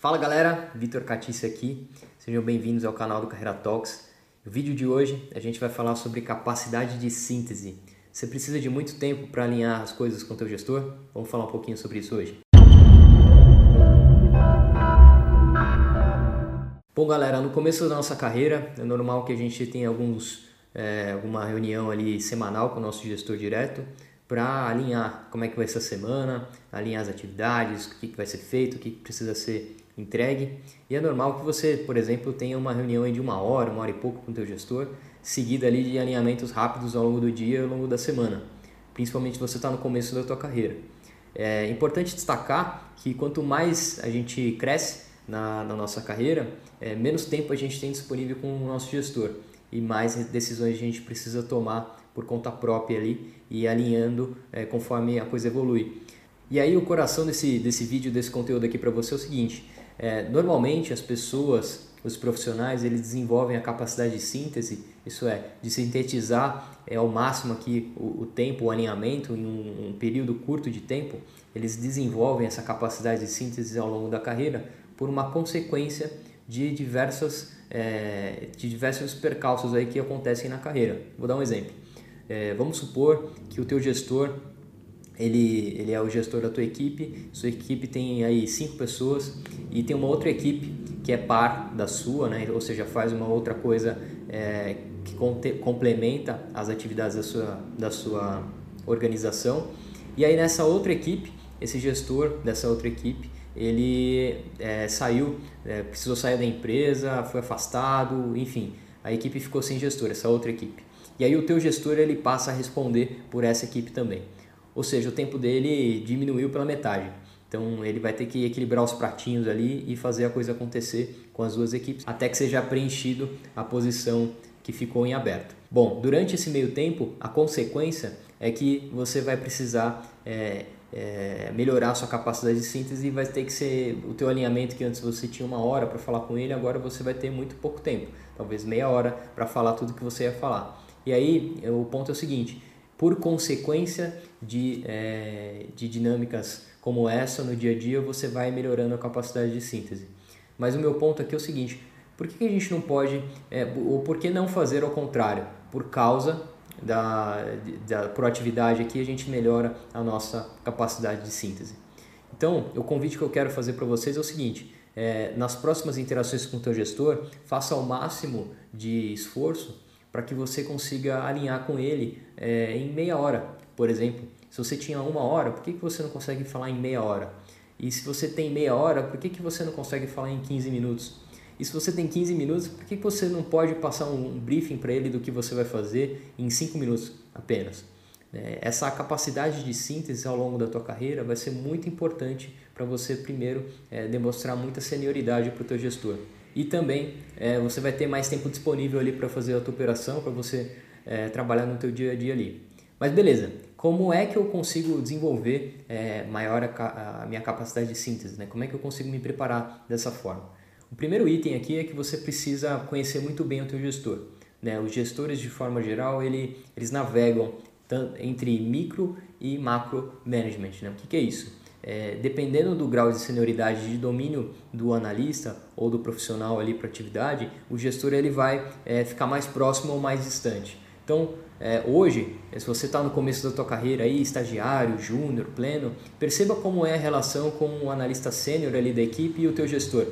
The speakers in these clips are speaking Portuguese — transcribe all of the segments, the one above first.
Fala galera, Vitor Catice aqui, sejam bem-vindos ao canal do Carreira Talks. No vídeo de hoje a gente vai falar sobre capacidade de síntese. Você precisa de muito tempo para alinhar as coisas com o teu gestor? Vamos falar um pouquinho sobre isso hoje. Bom galera, no começo da nossa carreira é normal que a gente tenha alguns, é, alguma reunião ali semanal com o nosso gestor direto para alinhar como é que vai ser a semana, alinhar as atividades, o que, que vai ser feito, o que, que precisa ser entregue. E é normal que você, por exemplo, tenha uma reunião de uma hora, uma hora e pouco com o teu gestor, seguida ali de alinhamentos rápidos ao longo do dia e ao longo da semana, principalmente se você está no começo da tua carreira. É importante destacar que quanto mais a gente cresce na, na nossa carreira, é, menos tempo a gente tem disponível com o nosso gestor e mais decisões a gente precisa tomar por conta própria ali e alinhando é, conforme a coisa evolui. E aí o coração desse, desse vídeo, desse conteúdo aqui para você é o seguinte, é, normalmente as pessoas, os profissionais, eles desenvolvem a capacidade de síntese, isso é, de sintetizar é, ao máximo aqui o, o tempo, o alinhamento em um, um período curto de tempo, eles desenvolvem essa capacidade de síntese ao longo da carreira por uma consequência de diversas é, de diversos percalços aí que acontecem na carreira. Vou dar um exemplo. É, vamos supor que o teu gestor ele, ele é o gestor da tua equipe, sua equipe tem aí cinco pessoas e tem uma outra equipe que é par da sua, né? ou seja, faz uma outra coisa é, que complementa as atividades da sua, da sua organização. E aí nessa outra equipe, esse gestor dessa outra equipe, ele é, saiu, é, precisou sair da empresa, foi afastado, enfim, a equipe ficou sem gestor, essa outra equipe. E aí o teu gestor ele passa a responder por essa equipe também ou seja, o tempo dele diminuiu pela metade. Então ele vai ter que equilibrar os pratinhos ali e fazer a coisa acontecer com as duas equipes até que seja preenchido a posição que ficou em aberto. Bom, durante esse meio tempo, a consequência é que você vai precisar é, é, melhorar a sua capacidade de síntese e vai ter que ser o teu alinhamento que antes você tinha uma hora para falar com ele, agora você vai ter muito pouco tempo, talvez meia hora para falar tudo que você ia falar. E aí o ponto é o seguinte: por consequência de, é, de dinâmicas como essa no dia a dia, você vai melhorando a capacidade de síntese. Mas o meu ponto aqui é o seguinte: por que a gente não pode, é, ou por que não fazer ao contrário? Por causa da, da proatividade aqui, a gente melhora a nossa capacidade de síntese. Então, o convite que eu quero fazer para vocês é o seguinte: é, nas próximas interações com o teu gestor, faça o máximo de esforço para que você consiga alinhar com ele é, em meia hora, por exemplo. Se você tinha uma hora, por que, que você não consegue falar em meia hora? E se você tem meia hora, por que, que você não consegue falar em 15 minutos? E se você tem 15 minutos, por que, que você não pode passar um briefing para ele do que você vai fazer em 5 minutos apenas? É, essa capacidade de síntese ao longo da tua carreira vai ser muito importante para você primeiro é, demonstrar muita senioridade para o teu gestor e também é, você vai ter mais tempo disponível ali para fazer a tua operação, para você é, trabalhar no teu dia a dia ali. Mas beleza, como é que eu consigo desenvolver é, maior a, a, minha capacidade de síntese? Né? Como é que eu consigo me preparar dessa forma? O primeiro item aqui é que você precisa conhecer muito bem o teu gestor. Né? Os gestores, de forma geral, ele, eles navegam entre micro e macro management. Né? O que, que é isso? É, dependendo do grau de senioridade de domínio do analista ou do profissional ali para atividade, o gestor ele vai é, ficar mais próximo ou mais distante. Então, é, hoje, se você está no começo da tua carreira aí, estagiário, júnior, pleno, perceba como é a relação com o analista sênior ali da equipe e o teu gestor.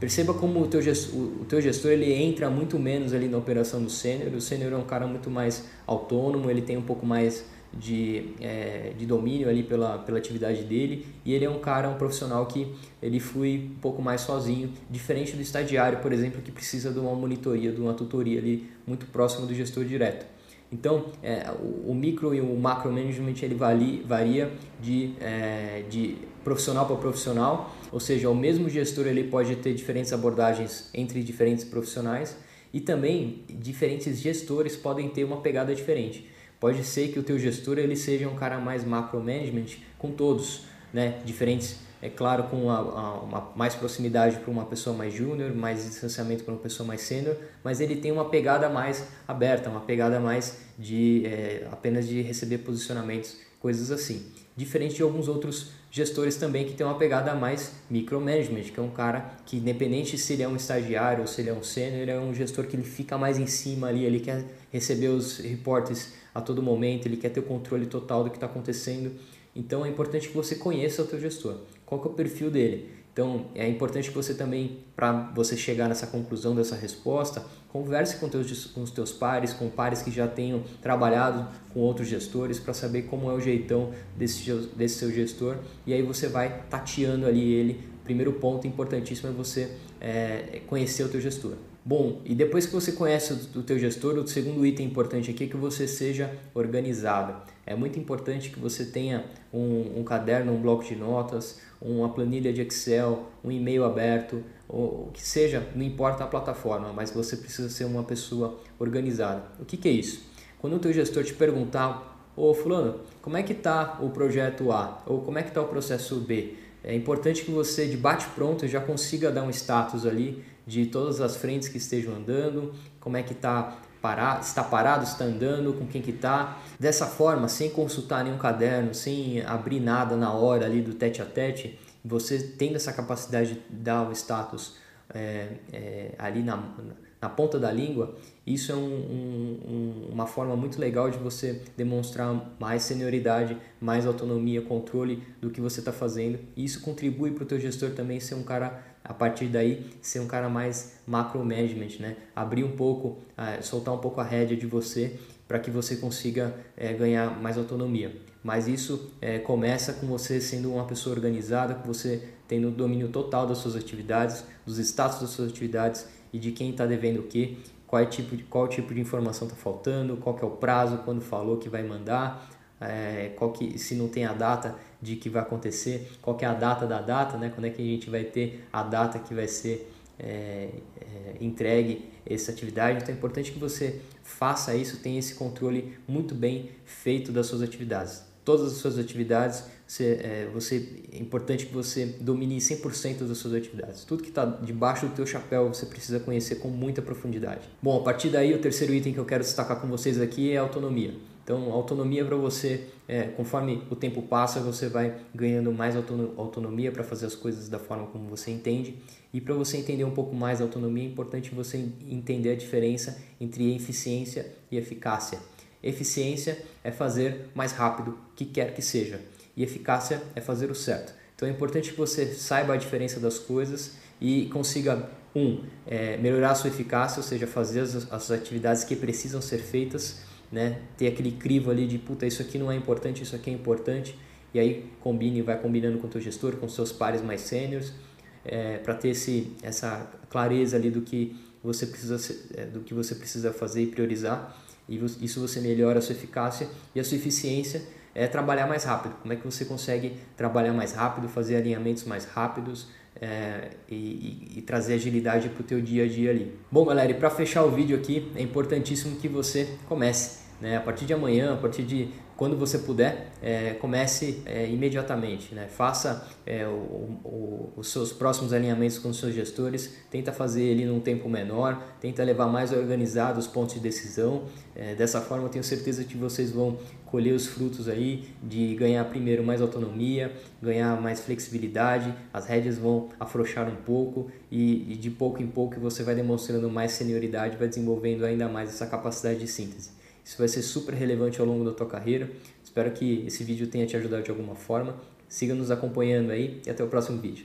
Perceba como o teu gestor, o teu gestor ele entra muito menos ali na operação do sênior. O sênior é um cara muito mais autônomo, ele tem um pouco mais de, é, de domínio ali pela, pela atividade dele e ele é um cara, um profissional que ele flui um pouco mais sozinho, diferente do estagiário, por exemplo, que precisa de uma monitoria, de uma tutoria ali muito próximo do gestor direto. Então, é, o, o, micro e o macro management ele varia, varia de, é, de profissional para profissional, ou seja, o mesmo gestor ele pode ter diferentes abordagens entre diferentes profissionais e também diferentes gestores podem ter uma pegada diferente. Pode ser que o teu gestor ele seja um cara mais macro management com todos, né? Diferentes, é claro, com a, a, uma mais proximidade para uma pessoa mais júnior, mais distanciamento para uma pessoa mais sênior, mas ele tem uma pegada mais aberta, uma pegada mais de é, apenas de receber posicionamentos, coisas assim. Diferente de alguns outros gestores também que tem uma pegada mais micromanagement, que é um cara que independente se ele é um estagiário ou se ele é um sênior, ele é um gestor que ele fica mais em cima ali, ele quer receber os reportes a todo momento, ele quer ter o controle total do que está acontecendo. Então é importante que você conheça o teu gestor. Qual é o perfil dele? Então é importante que você também, para você chegar nessa conclusão dessa resposta, converse com, teus, com os teus pares, com pares que já tenham trabalhado com outros gestores para saber como é o jeitão desse, desse seu gestor e aí você vai tateando ali ele. Primeiro ponto importantíssimo é você é, conhecer o teu gestor. Bom, e depois que você conhece o teu gestor, o segundo item importante aqui é que você seja organizado. É muito importante que você tenha um, um caderno, um bloco de notas, uma planilha de Excel, um e-mail aberto, ou o que seja, não importa a plataforma, mas você precisa ser uma pessoa organizada. O que, que é isso? Quando o teu gestor te perguntar, ô fulano, como é que está o projeto A? Ou como é que está o processo B? É importante que você, de bate-pronto, já consiga dar um status ali de todas as frentes que estejam andando, como é que está parar, está parado, está andando, com quem que está. Dessa forma, sem consultar nenhum caderno, sem abrir nada na hora ali do tete a tete, você tendo essa capacidade de dar o status é, é, ali na, na ponta da língua, isso é um, um, uma forma muito legal de você demonstrar mais senioridade, mais autonomia, controle do que você está fazendo. E isso contribui para o teu gestor também ser um cara, a partir daí, ser um cara mais macro management, né? Abrir um pouco, uh, soltar um pouco a rédea de você para que você consiga uh, ganhar mais autonomia. Mas isso uh, começa com você sendo uma pessoa organizada, com você tendo o domínio total das suas atividades, dos status das suas atividades e de quem está devendo o que, qual, é tipo de, qual tipo de informação está faltando, qual é o prazo, quando falou que vai mandar, é, qual que, se não tem a data de que vai acontecer, qual que é a data da data, né? quando é que a gente vai ter a data que vai ser é, é, entregue essa atividade. Então é importante que você faça isso, tenha esse controle muito bem feito das suas atividades. Todas as suas atividades você, é, você, é importante que você domine 100% das suas atividades. Tudo que está debaixo do teu chapéu você precisa conhecer com muita profundidade. Bom, a partir daí o terceiro item que eu quero destacar com vocês aqui é a autonomia. Então, autonomia para você, é, conforme o tempo passa, você vai ganhando mais autonomia para fazer as coisas da forma como você entende. E para você entender um pouco mais a autonomia, é importante você entender a diferença entre eficiência e eficácia. Eficiência é fazer mais rápido, que quer que seja e eficácia é fazer o certo. Então é importante que você saiba a diferença das coisas e consiga, um, é, melhorar a sua eficácia, ou seja, fazer as, as atividades que precisam ser feitas, né? ter aquele crivo ali de, puta, isso aqui não é importante, isso aqui é importante, e aí combine, vai combinando com o teu gestor, com seus pares mais sêniores, é, para ter esse, essa clareza ali do que você precisa é, do que você precisa fazer e priorizar e isso você melhora a sua eficácia e a sua eficiência é trabalhar mais rápido. Como é que você consegue trabalhar mais rápido, fazer alinhamentos mais rápidos é, e, e, e, trazer agilidade para o teu dia a dia ali. Bom, galera, e para fechar o vídeo aqui, é importantíssimo que você comece. Né? A partir de amanhã, a partir de quando você puder, é, comece é, imediatamente. Né? Faça é, o, o, os seus próximos alinhamentos com os seus gestores, tenta fazer ele num tempo menor, tenta levar mais organizado os pontos de decisão. É, dessa forma, eu tenho certeza que vocês vão colher os frutos aí de ganhar primeiro mais autonomia, ganhar mais flexibilidade, as rédeas vão afrouxar um pouco e, e de pouco em pouco você vai demonstrando mais senioridade, vai desenvolvendo ainda mais essa capacidade de síntese. Isso vai ser super relevante ao longo da tua carreira. Espero que esse vídeo tenha te ajudado de alguma forma. Siga nos acompanhando aí e até o próximo vídeo.